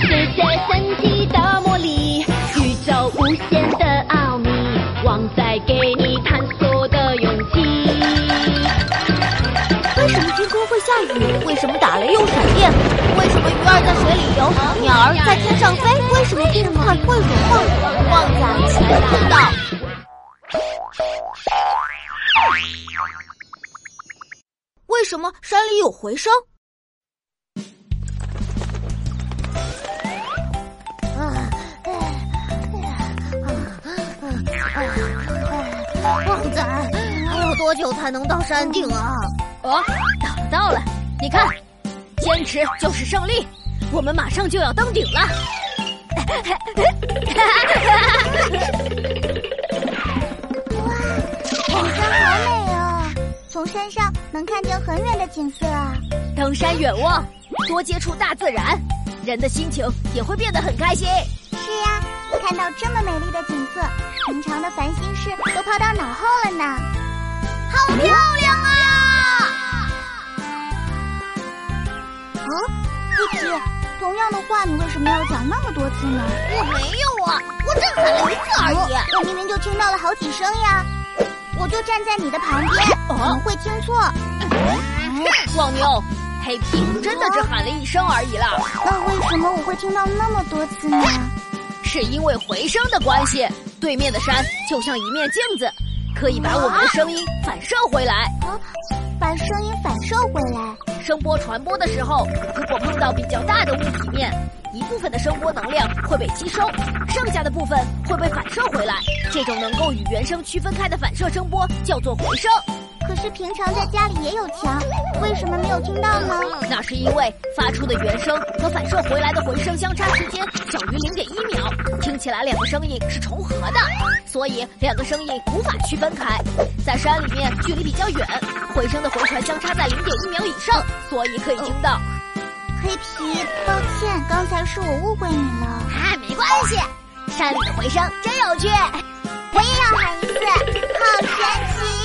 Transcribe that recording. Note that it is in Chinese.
世界神奇的魔力，宇宙无限的奥秘，旺仔给你探索的勇气。为什么天空会下雨？为什么打雷又闪电？为什么鱼儿在水里游，鸟儿在天上飞？为什么电饭会融化？旺仔起来知道。什么山里有回声？旺仔，还有多久才能到山顶啊？哦，到了到了！你看，坚持就是胜利，我们马上就要登顶了。哈哈哈从山上能看见很远的景色啊。登山远望，多接触大自然，人的心情也会变得很开心。是呀，看到这么美丽的景色，平常的烦心事都抛到脑后了呢。好漂亮啊！啊，一奇，同样的话，你为什么要讲那么多次呢？我没有啊，我只喊了一次而已。我明明就听到了好几声呀！我就站在你的旁边，怎么会听错？旺牛，黑皮真的只喊了一声而已啦。那为什么我会听到那么多次呢？是因为回声的关系，对面的山就像一面镜子，可以把我们的声音反射回来。啊，把声音反射回来。声波传播的时候，如果碰到比较大的物体面，一部分的声波能量会被吸收，剩下的部分会被反射回来。这种能够与原声区分开的反射声波叫做回声。可是平常在家里也有墙，为什么没有听到呢？那是因为发出的原声和反射回来的回声相差时间小于零点一秒，听起来两个声音是重合的，所以两个声音无法区分开。在山里面距离比较远，回声的回传相差在零点一秒以上，所以可以听到。黑皮，抱歉，刚才是我误会你了。啊，没关系，山里的回声真有趣，我也要喊一次，好神奇！